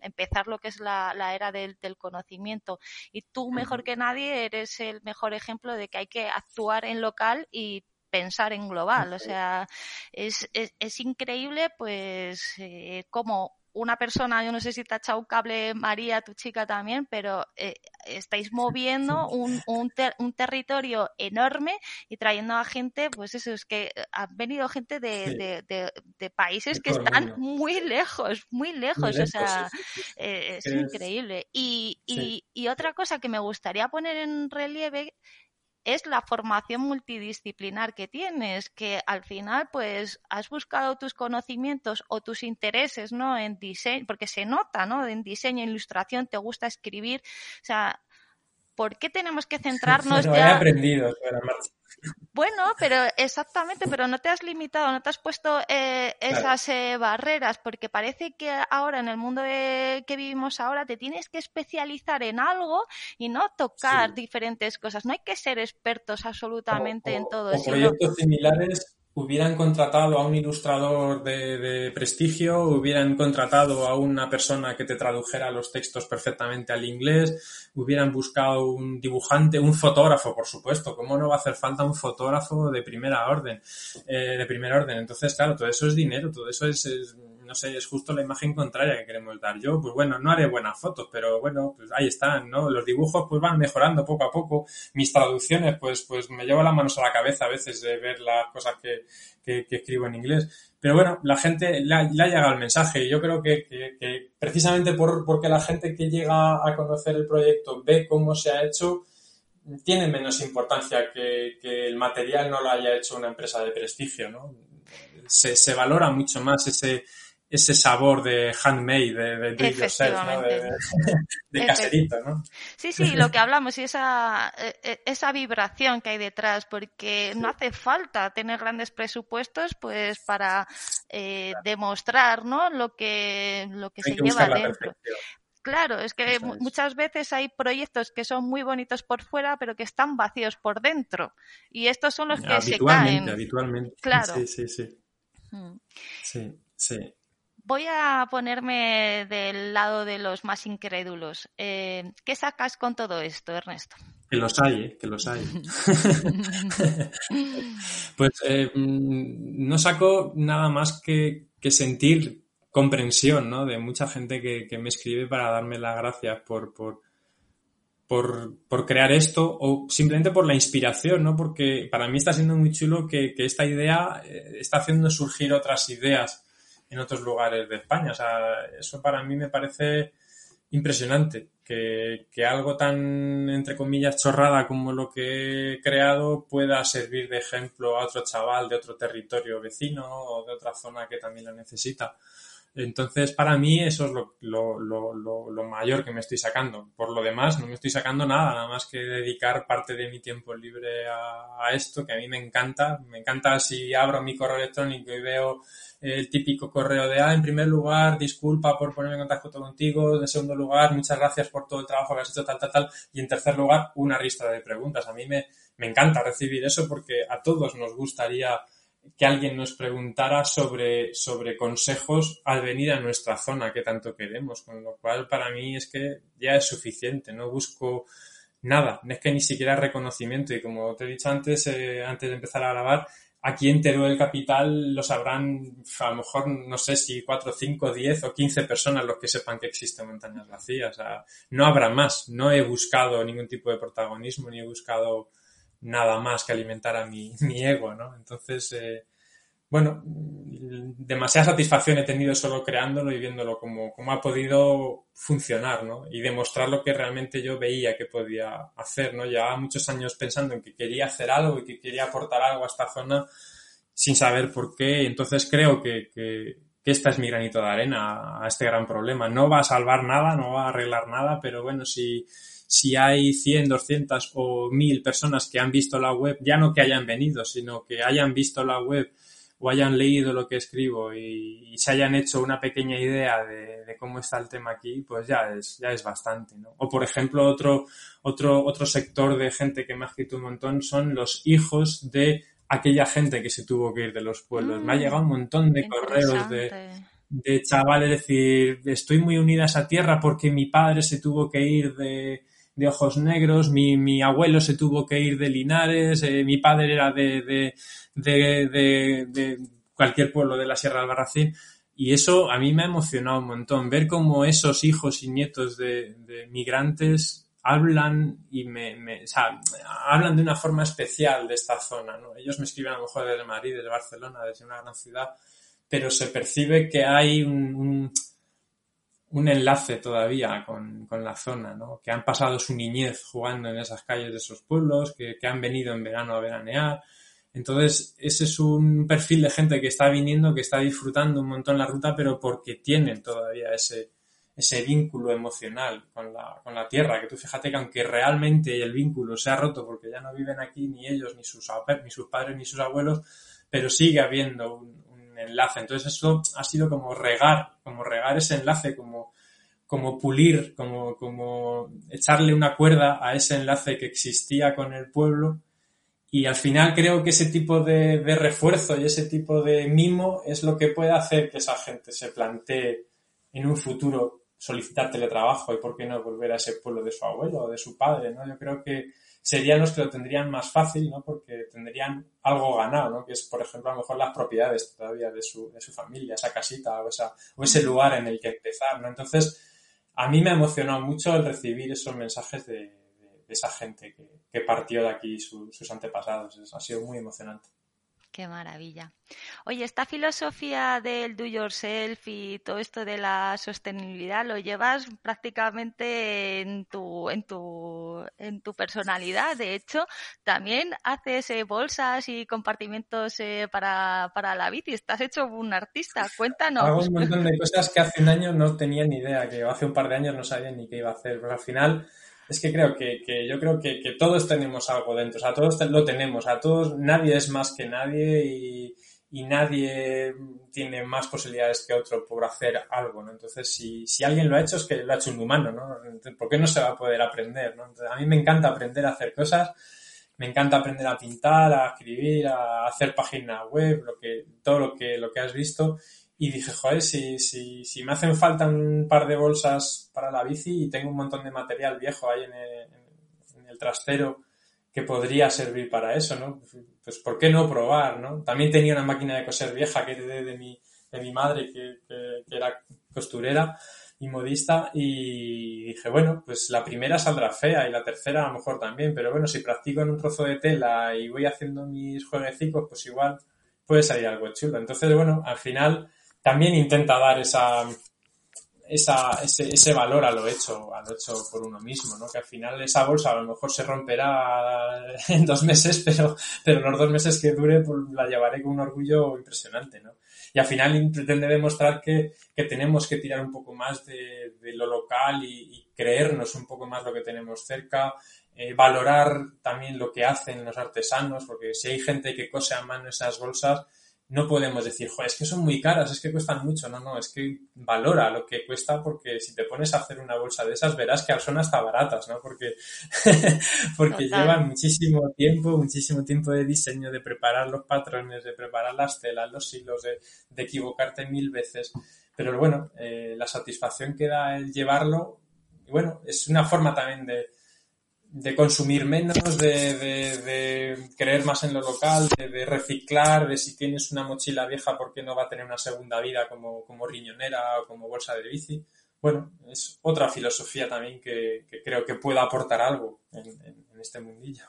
empezar lo que es la, era del, conocimiento. Y tú, mejor que nadie, eres el mejor ejemplo de que hay que actuar en local y pensar en global. O sea, es, es, increíble, pues, eh, cómo una persona, yo no sé si te ha echado un cable María, tu chica también, pero eh, estáis moviendo un, un, un, territorio enorme y trayendo a gente, pues eso, es que han venido gente de, de, de, países que están muy lejos, muy lejos, o sea, eh, es, increíble. Y, y, y otra cosa que me gustaría poner en relieve es la formación multidisciplinar que tienes, que al final pues has buscado tus conocimientos o tus intereses, ¿no? En diseño, porque se nota, ¿no? En diseño, ilustración, te gusta escribir, o sea, ¿por qué tenemos que centrarnos ya? He aprendido Bueno, pero exactamente, pero no te has limitado, no te has puesto eh, esas eh, barreras, porque parece que ahora en el mundo que vivimos ahora te tienes que especializar en algo y no tocar diferentes cosas. No hay que ser expertos absolutamente en todo. O proyectos similares hubieran contratado a un ilustrador de, prestigio, hubieran contratado a una persona que te tradujera los textos perfectamente al inglés, hubieran buscado un dibujante, un fotógrafo, por supuesto. ¿Cómo no va a hacer falta un fotógrafo de primera orden? Eh, de primer orden. Entonces, claro, todo eso es dinero, todo eso es no sé, es justo la imagen contraria que queremos dar. Yo, pues bueno, no haré buenas fotos, pero bueno, pues ahí están, ¿no? Los dibujos pues van mejorando poco a poco. Mis traducciones, pues, pues me llevo las manos a la cabeza a veces de ver las cosas que, que, escribo en inglés. Pero bueno, la gente le ha, llegado el mensaje y yo creo que, que, precisamente por, porque la gente que llega a conocer el proyecto ve cómo se ha hecho, tiene menos importancia que, que el material no lo haya hecho una empresa de prestigio, ¿no? Se, se valora mucho más ese, ese sabor de handmade, de, de yourself, ¿no? de, caserito, ¿no? Sí, sí, lo que hablamos y esa, e, e, esa vibración que hay detrás, porque no hace falta tener grandes presupuestos pues para eh, demostrar ¿no? lo que, lo que se lleva dentro. Claro, es que muchas veces hay proyectos que son muy bonitos por fuera, pero que están vacíos por dentro. Y estos son los que se caen. Habitualmente, Claro. Sí, sí, sí. Mm. Sí, sí. Voy a ponerme del lado de los más incrédulos. Eh, ¿Qué sacas con todo esto, Ernesto? Que los hay, ¿eh? que los hay. pues eh, mm, no saco nada más que, sentir comprensión ¿no? de mucha gente que, me escribe para darme las gracias por, por, por, crear esto o simplemente por la inspiración, ¿no? Porque para mí está siendo muy chulo que, que esta idea eh, está haciendo surgir otras ideas en otros lugares de España. O sea, eso para mí me parece impresionante. Que, que, algo tan, entre comillas, chorrada como lo que he creado pueda servir de ejemplo a otro chaval de otro territorio vecino o de otra zona que también lo necesita. Entonces, para mí eso es lo, mayor que me estoy sacando. Por lo demás, no me estoy sacando nada, nada más que dedicar parte de mi tiempo libre a, esto, que a mí me encanta. Me encanta si abro mi correo electrónico y veo el típico correo de, ah, en primer lugar, disculpa por ponerme en contacto contigo, en segundo lugar, muchas gracias por todo el trabajo que has hecho, tal, tal, tal, y en tercer lugar, una ristra de preguntas. A mí me encanta recibir eso porque a todos nos gustaría que alguien nos preguntara sobre, sobre consejos al venir a nuestra zona que tanto queremos, con lo cual para mí es que ya es suficiente, no busco nada, es que ni siquiera reconocimiento. Y como te he dicho antes, eh, antes de empezar a grabar, aquí en Teruel Capital lo sabrán a lo mejor no sé si 4, 5, 10 o 15 personas los que sepan que existen montañas vacías, no habrá más, no he buscado ningún tipo de protagonismo ni he buscado nada más que alimentar a mi, mi ego, ¿no? Entonces, eh, bueno, demasiada satisfacción he tenido solo creándolo y viéndolo como, como ha podido funcionar, ¿no? Y demostrar lo que realmente yo veía que podía hacer, ¿no? Llevaba muchos años pensando en que quería hacer algo y que quería aportar algo a esta zona sin saber por qué. Entonces creo que, que, que esta es mi granito de arena a este gran problema. No va a salvar nada, no va a arreglar nada, pero bueno, si, si hay 100, 200 o 1000 personas que han visto la web, ya no que hayan venido, sino que hayan visto la web o hayan leído lo que escribo y, se hayan hecho una pequeña idea de, cómo está el tema aquí, pues ya es, ya es bastante, ¿no? O por ejemplo, otro, otro, otro sector de gente que me ha escrito un montón son los hijos de aquella gente que se tuvo que ir de los pueblos. me ha mm, llegado un montón de correos de, de chavales, decir, estoy muy unida a esa tierra porque mi padre se tuvo que ir de, de ojos negros, mi, mi, abuelo se tuvo que ir de Linares, eh, mi padre era de, de, de, de, cualquier pueblo de la Sierra de Albarracín. Y eso a mí me ha emocionado un montón, ver cómo esos hijos y nietos de, migrantes hablan y me, o sea, hablan de una forma especial de esta zona, ¿no? Ellos me escriben a lo mejor desde Madrid, desde Barcelona, desde una gran ciudad, pero se percibe que hay un un enlace todavía con, con, la zona, ¿no? Que han pasado su niñez jugando en esas calles de esos pueblos, que, que, han venido en verano a veranear. Entonces, ese es un perfil de gente que está viniendo, que está disfrutando un montón la ruta, pero porque tienen todavía ese, ese vínculo emocional con la, con la tierra. Que tú fíjate que aunque realmente el vínculo se ha roto porque ya no viven aquí ni ellos, ni sus, ni sus padres, ni sus abuelos, pero sigue habiendo un, enlace. Entonces eso ha sido como regar, como regar ese enlace, como, como pulir, como, como echarle una cuerda a ese enlace que existía con el pueblo. Y al final creo que ese tipo de, de refuerzo y ese tipo de mimo es lo que puede hacer que esa gente se plantee en un futuro solicitar teletrabajo y por qué no volver a ese pueblo de su abuelo o de su padre, ¿no? Yo creo que serían los que lo tendrían más fácil, ¿no? Porque tendrían algo ganado, ¿no? Que es, por ejemplo, a lo mejor las propiedades todavía de su, de su familia, esa casita o, esa, o ese lugar en el que empezar, ¿no? Entonces, a mí me ha emocionado mucho el recibir esos mensajes de, de, esa gente que, que, partió de aquí sus antepasados. ha sido muy emocionante. Qué maravilla. Oye, esta filosofía del do yourself y todo esto de la sostenibilidad lo llevas prácticamente en tu, en tu, en tu personalidad. De hecho, también haces eh, bolsas y compartimentos eh, para, para la bici. Estás hecho un artista. Cuéntanos. Hago un montón de cosas que hace un año no tenía ni idea, que hace un par de años no sabía ni qué iba a hacer. Pero al final es que creo que, que yo creo que, que, todos tenemos algo dentro, o sea, todos lo tenemos, a todos, nadie es más que nadie y, y, nadie tiene más posibilidades que otro por hacer algo, ¿no? Entonces, si, si alguien lo ha hecho es que lo ha hecho un humano, ¿no? ¿Por qué no se va a poder aprender, ¿no? A mí me encanta aprender a hacer cosas, me encanta aprender a pintar, a escribir, a hacer páginas web, lo que, todo lo que, lo que has visto y dije, joder, si, si, si me hacen falta un par de bolsas para la bici y tengo un montón de material viejo ahí en el, en el trastero que podría servir para eso, ¿no? Pues ¿por qué no probar, no? También tenía una máquina de coser vieja que heredé de mi, de mi madre, que, que, que era costurera y modista y dije, bueno, pues la primera saldrá fea y la tercera a lo mejor también, pero bueno, si practico en un trozo de tela y voy haciendo mis jueguecicos, pues igual puede salir algo chulo. Entonces, bueno, al final también intenta dar esa, esa, ese, ese, valor a lo hecho, a lo hecho por uno mismo, ¿no? Que al final esa bolsa a lo mejor se romperá en dos meses, pero, pero los dos meses que dure pues, la llevaré con un orgullo impresionante, ¿no? Y al final pretende demostrar que, que tenemos que tirar un poco más de, de lo local y, creernos un poco más lo que tenemos cerca, eh, valorar también lo que hacen los artesanos, porque si hay gente que cose a mano esas bolsas, no podemos decir, joder, es que son muy caras, es que cuestan mucho. No, no, es que valora lo que cuesta porque si te pones a hacer una bolsa de esas verás que son hasta baratas, ¿no? Porque, porque llevan muchísimo tiempo, muchísimo tiempo de diseño, de preparar los patrones, de preparar las telas, los hilos, de, de equivocarte mil veces. Pero bueno, eh, la satisfacción que da el llevarlo, y bueno, es una forma también de, de consumir menos, de, de, de, creer más en lo local, de, de, reciclar, de si tienes una mochila vieja, ¿por qué no va a tener una segunda vida como, como riñonera o como bolsa de bici? Bueno, es otra filosofía también que, que creo que pueda aportar algo en, en, en este mundillo.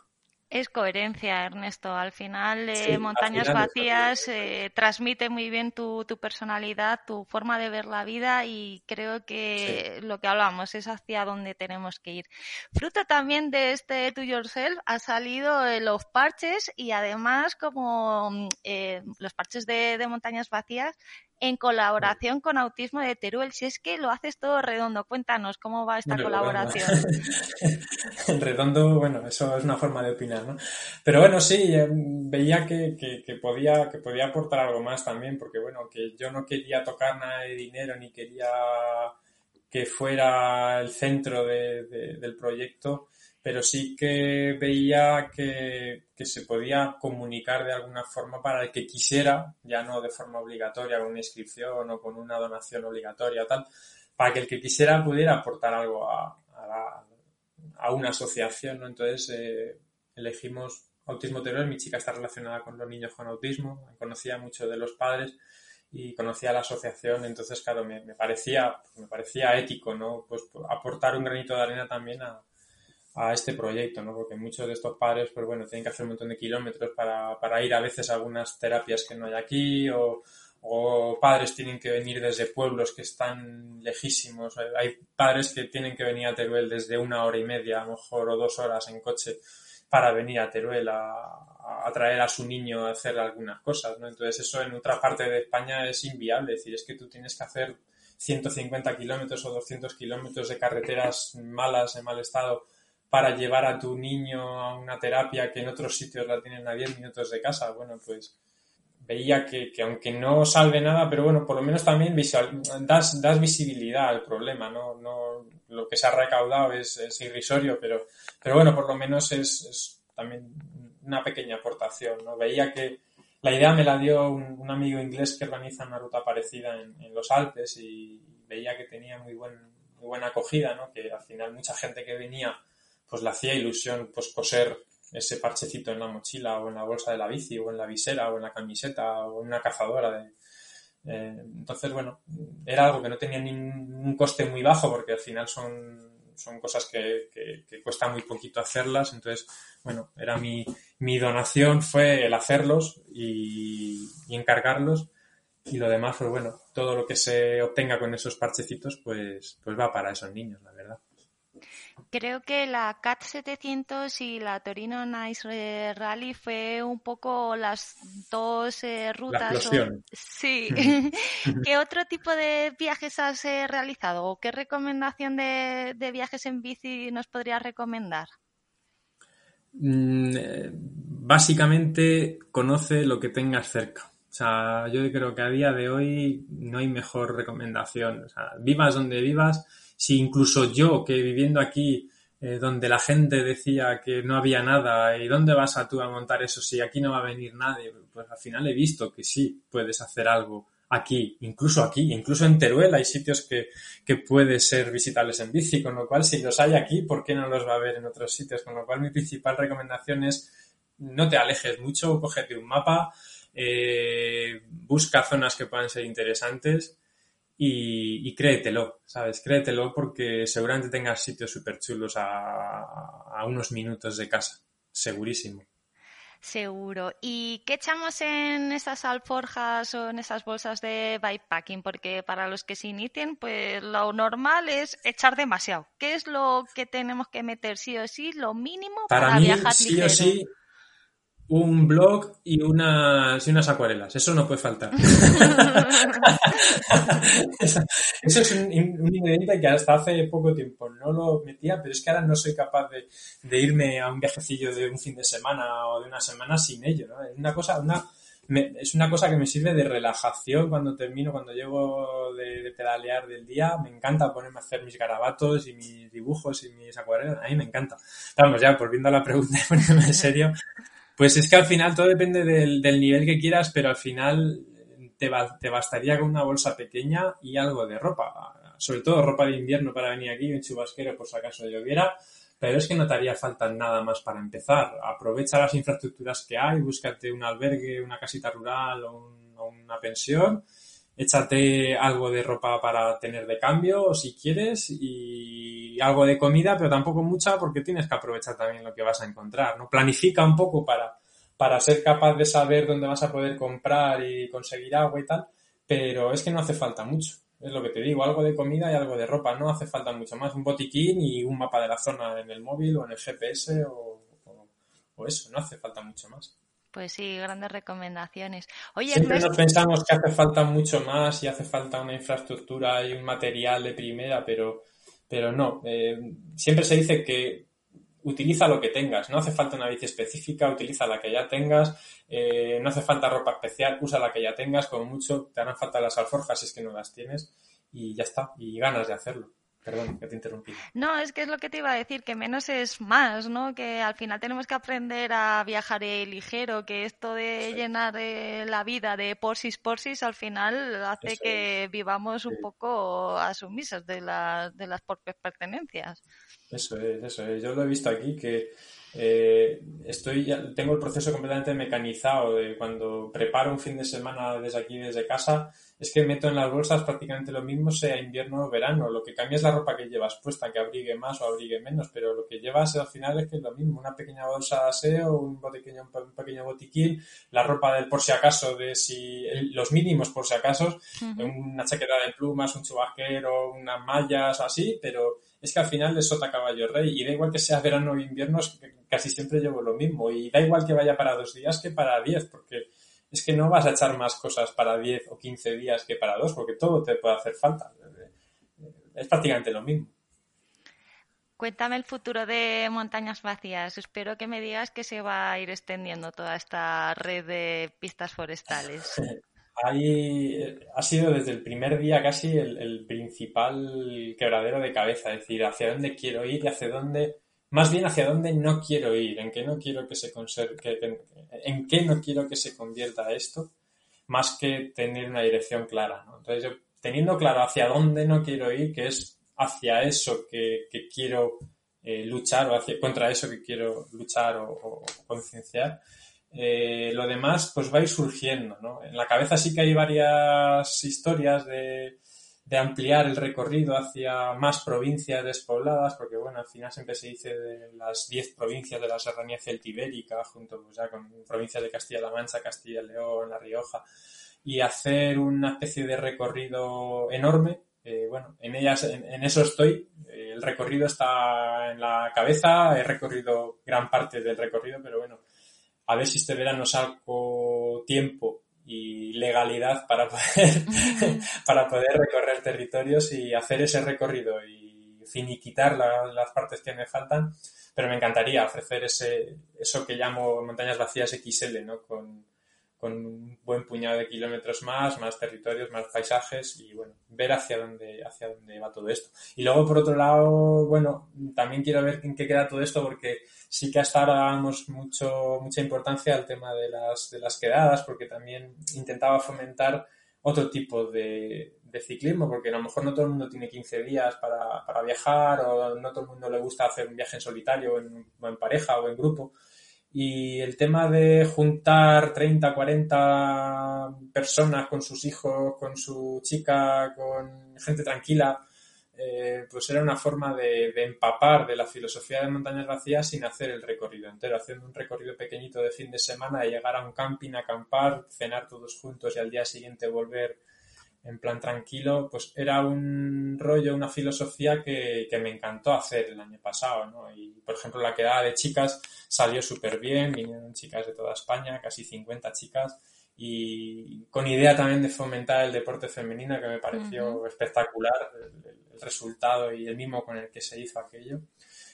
Es coherencia, Ernesto. Al final, eh, sí, Montañas final Vacías eh, transmite muy bien tu, tu, personalidad, tu forma de ver la vida y creo que sí. lo que hablamos es hacia donde tenemos que ir. Fruto también de este To Yourself ha salido eh, los parches y además como eh, los parches de, de Montañas Vacías en colaboración con Autismo de Teruel. Si es que lo haces todo redondo, cuéntanos cómo va esta colaboración. Bueno. redondo, bueno, eso es una forma de opinar, ¿no? Pero bueno, sí, veía que, que, que, podía, que podía aportar algo más también, porque bueno, que yo no quería tocar nada de dinero ni quería que fuera el centro de, de, del proyecto pero sí que veía que, que, se podía comunicar de alguna forma para el que quisiera, ya no de forma obligatoria, con una inscripción o con una donación obligatoria o tal, para que el que quisiera pudiera aportar algo a, a, una asociación, ¿no? Entonces eh, elegimos Autismo Teruel, mi chica está relacionada con los niños con autismo, conocía mucho de los padres y conocía la asociación, entonces claro, me, me parecía, me parecía ético, ¿no? Pues aportar un granito de arena también a, a este proyecto, ¿no? Porque muchos de estos padres, pues bueno, tienen que hacer un montón de kilómetros para, para ir a veces a algunas terapias que no hay aquí o, o padres tienen que venir desde pueblos que están lejísimos. Hay padres que tienen que venir a Teruel desde una hora y media, a lo mejor, o dos horas en coche para venir a Teruel a, a traer a su niño a hacer algunas cosas, ¿no? Entonces eso en otra parte de España es inviable, es decir, es que tú tienes que hacer 150 kilómetros o 200 kilómetros de carreteras malas, en mal estado, para llevar a tu niño a una terapia que en otros sitios la tienen a 10 minutos de casa. Bueno, pues veía que, que, aunque no salve nada, pero bueno, por lo menos también visual, das, das visibilidad al problema, ¿no? no lo que se ha recaudado es, es irrisorio, pero, pero bueno, por lo menos es, es, también una pequeña aportación, ¿no? Veía que la idea me la dio un, un amigo inglés que organiza una ruta parecida en, en, los Alpes y veía que tenía muy, buen, muy buena acogida, ¿no? Que al final mucha gente que venía pues le hacía ilusión pues coser ese parchecito en la mochila o en la bolsa de la bici o en la visera o en la camiseta o en una cazadora de, eh, entonces bueno era algo que no tenía ningún coste muy bajo porque al final son son cosas que, que, cuesta muy poquito hacerlas. Entonces bueno era mi, mi donación fue el hacerlos y, y encargarlos. Y lo demás pues bueno todo lo que se obtenga con esos parchecitos pues pues va para esos niños la verdad Creo que la CAT 700 y la Torino Nice Rally fue un poco las dos eh, rutas. La o... Sí. ¿Qué otro tipo de viajes has eh, realizado o qué recomendación de, de, viajes en bici nos podrías recomendar? Mm, básicamente conoce lo que tengas cerca. O sea, yo creo que a día de hoy no hay mejor recomendación. O sea, vivas donde vivas, si incluso yo que viviendo aquí eh, donde la gente decía que no había nada y dónde vas a tú a montar eso si aquí no va a venir nadie, pues al final he visto que sí puedes hacer algo aquí, incluso aquí, incluso en Teruel hay sitios que, que puede ser visitables en bici, con lo cual si los hay aquí, ¿por qué no los va a ver en otros sitios? Con lo cual mi principal recomendación es no te alejes mucho, cógete un mapa, eh, busca zonas que puedan ser interesantes y, créetelo, ¿sabes? Créetelo porque seguramente tengas sitios súper chulos a, a unos minutos de casa, segurísimo. Seguro. ¿Y qué echamos en esas alforjas o en esas bolsas de bikepacking? Porque para los que se inicien, pues lo normal es echar demasiado. ¿Qué es lo que tenemos que meter sí o sí, lo mínimo para, para viajar sí o sí, un blog y unas, y unas acuarelas. Eso no puede faltar. eso, es un, ingrediente que hasta hace poco tiempo no lo metía, pero es que ahora no soy capaz de, irme a un viajecillo de un fin de semana o de una semana sin ello. Es una cosa, una, es una cosa que me sirve de relajación cuando termino, cuando llego de, pedalear del día. Me encanta ponerme a hacer mis garabatos y mis dibujos y mis acuarelas. A mí me encanta. Vamos, ya, volviendo a la pregunta, poniéndome en serio. Pues es que al final todo depende del, nivel que quieras, pero al final te, te, bastaría con una bolsa pequeña y algo de ropa. Sobre todo ropa de invierno para venir aquí, un chubasquero por si acaso lloviera. Pero es que no te haría falta nada más para empezar. Aprovecha las infraestructuras que hay, búscate un albergue, una casita rural o, una pensión échate algo de ropa para tener de cambio si quieres y algo de comida, pero tampoco mucha porque tienes que aprovechar también lo que vas a encontrar, ¿no? Planifica un poco para, para ser capaz de saber dónde vas a poder comprar y conseguir agua y tal, pero es que no hace falta mucho. Es lo que te digo, algo de comida y algo de ropa, no hace falta mucho más. Un botiquín y un mapa de la zona en el móvil o en el GPS o, o eso, no hace falta mucho más. Pues sí, grandes recomendaciones. Oye, Siempre nos pensamos que hace falta mucho más y hace falta una infraestructura y un material de primera, pero, pero no. Eh, siempre se dice que utiliza lo que tengas. No hace falta una bici específica, utiliza la que ya tengas. Eh, no hace falta ropa especial, usa la que ya tengas. Como mucho te harán falta las alforjas si es que no las tienes. Y ya está. Y ganas de hacerlo. Perdón, que te interrumpí. No, es que es lo que te iba a decir, que menos es más, ¿no? Que al final tenemos que aprender a viajar ligero, que esto de llenar eh, la vida de porsis porsis al final hace que vivamos un poco asumisos de, de las propias pertenencias. Eso es, eso es. Yo lo he visto aquí que eh, estoy ya, tengo el proceso completamente mecanizado de cuando preparo un fin de semana desde aquí, desde casa, es que meto en las bolsas prácticamente lo mismo, sea invierno o verano. Lo que cambia es la ropa que llevas puesta, que abrigue más o abrigue menos, pero lo que llevas al final es que es lo mismo. Una pequeña bolsa de aseo, un pequeño, un pequeño botiquín, la ropa del por si acaso, de si los mínimos por si acaso, una chaqueta de plumas, un chubasquero, unas mallas, así, pero es que al final es sota caballo rey y da igual que sea verano o invierno, casi siempre llevo lo mismo y da igual que vaya para dos días que para diez, porque es que no vas a echar más cosas para diez o quince días que para dos, porque todo te puede hacer falta. Es prácticamente lo mismo. Cuéntame el futuro de Montañas Vacías. Espero que me digas que se va a ir extendiendo toda esta red de pistas forestales. Ahí ha sido desde el primer día casi el, principal quebradero de cabeza, es decir, hacia dónde quiero ir y hacia dónde, más bien hacia dónde no quiero ir, en qué no quiero que se en, qué no quiero que se convierta esto, más que tener una dirección clara. Entonces, teniendo claro hacia dónde no quiero ir, que es hacia eso que, quiero eh, luchar o hacia, contra eso que quiero luchar o, o concienciar, eh, lo demás pues va a ir surgiendo, ¿no? En la cabeza sí que hay varias historias de, ampliar el recorrido hacia más provincias despobladas, porque bueno, al final siempre se dice de las 10 provincias de la serranía celtibérica, junto pues, ya con provincias de Castilla-La Mancha, Castilla-León, La Rioja, y hacer una especie de recorrido enorme. Eh, bueno, en ellas, en, eso estoy. Eh, el recorrido está en la cabeza, he recorrido gran parte del recorrido, pero bueno, a ver si este verano saco tiempo y legalidad para poder, para poder recorrer territorios y hacer ese recorrido y finiquitar las partes que me faltan. Pero me encantaría ofrecer ese, eso que llamo montañas vacías XL, ¿no? Con, con un buen puñado de kilómetros más, más territorios, más paisajes y bueno, ver hacia dónde, hacia dónde va todo esto. Y luego, por otro lado, bueno, también quiero ver en qué queda todo esto porque sí que hasta ahora damos mucho, mucha importancia al tema de las, de las quedadas porque también intentaba fomentar otro tipo de, ciclismo, porque a lo mejor no todo el mundo tiene 15 días para, para, viajar o no todo el mundo le gusta hacer un viaje en solitario en, o en pareja o en grupo. Y el tema de juntar 30, 40 personas con sus hijos, con su chica, con gente tranquila, eh, pues era una forma de, empapar de la filosofía de montañas vacías sin hacer el recorrido entero, haciendo un recorrido pequeñito de fin de semana, de llegar a un camping, acampar, cenar todos juntos y al día siguiente volver en plan tranquilo, pues era un rollo, una filosofía que, me encantó hacer el año pasado, ¿no? Y, por ejemplo, la quedada de chicas salió súper bien, vinieron chicas de toda España, casi 50 chicas, y con idea también de fomentar el deporte femenino, que me pareció espectacular el, resultado y el mismo con el que se hizo aquello.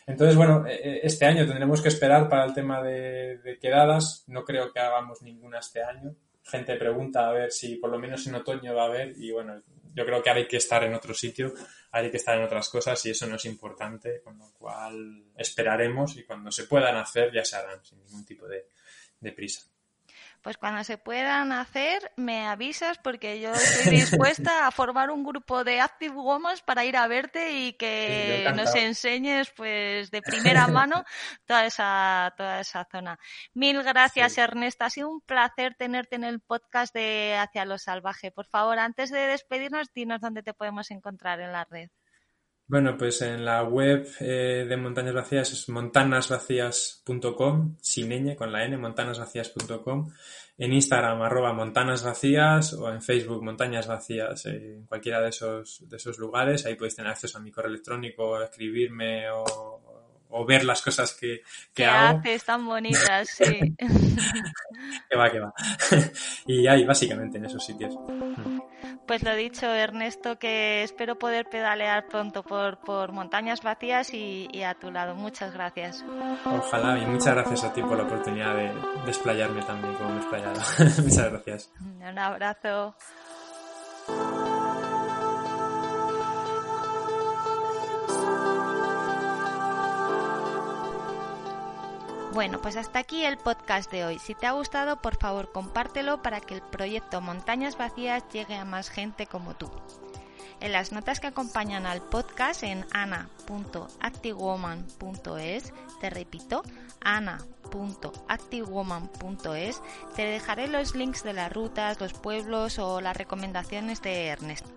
Entonces, bueno, e, e, este año tendremos que esperar para el tema de, de quedadas, no creo que hagamos ninguna este año, gente pregunta a ver si por lo menos en otoño va a haber y bueno, yo creo que hay que estar en otro sitio, hay que estar en otras cosas y eso no es importante, con lo cual esperaremos y cuando se puedan hacer ya se harán sin ningún tipo de prisa pues cuando se puedan hacer me avisas porque yo estoy dispuesta a formar un grupo de Active Women para ir a verte y que nos enseñes pues de primera mano toda esa toda esa zona. Mil gracias Ernesto, ha sido un placer tenerte en el podcast de Hacia lo salvaje. Por favor, antes de despedirnos, dinos dónde te podemos encontrar en la red. Bueno, pues en la web eh, de Montañas Vacías es montanasvacías.com, sin ñ, con la n, montanasvacías.com. En Instagram, arroba montanasvacías o en Facebook, montañas vacías, eh, en cualquiera de esos, de esos lugares. Ahí podéis tener acceso a mi correo electrónico, escribirme o, ver las cosas que, que hago. haces tan bonitas, sí. que va, que va. y ahí, básicamente, en esos sitios. Pues lo dicho, Ernesto, que espero poder pedalear pronto por, por montañas vacías y, a tu lado. Muchas gracias. Ojalá y muchas gracias a ti por la oportunidad de desplayarme también como me he explayado. muchas gracias. Un abrazo. Bueno, pues hasta aquí el podcast de hoy. Si te ha gustado, por favor, compártelo para que el proyecto Montañas Vacías llegue a más gente como tú. En las notas que acompañan al podcast en ana.activewoman.es, te repito, ana.activewoman.es, te dejaré los links de las rutas, los pueblos o las recomendaciones de Ernesto.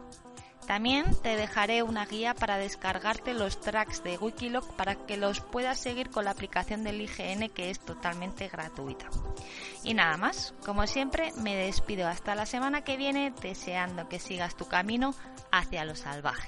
También te dejaré una guía para descargarte los tracks de Wikiloc para que los puedas seguir con la aplicación del IGN que es totalmente gratuita. Y nada más, como siempre me despido hasta la semana que viene deseando que sigas tu camino hacia lo salvaje.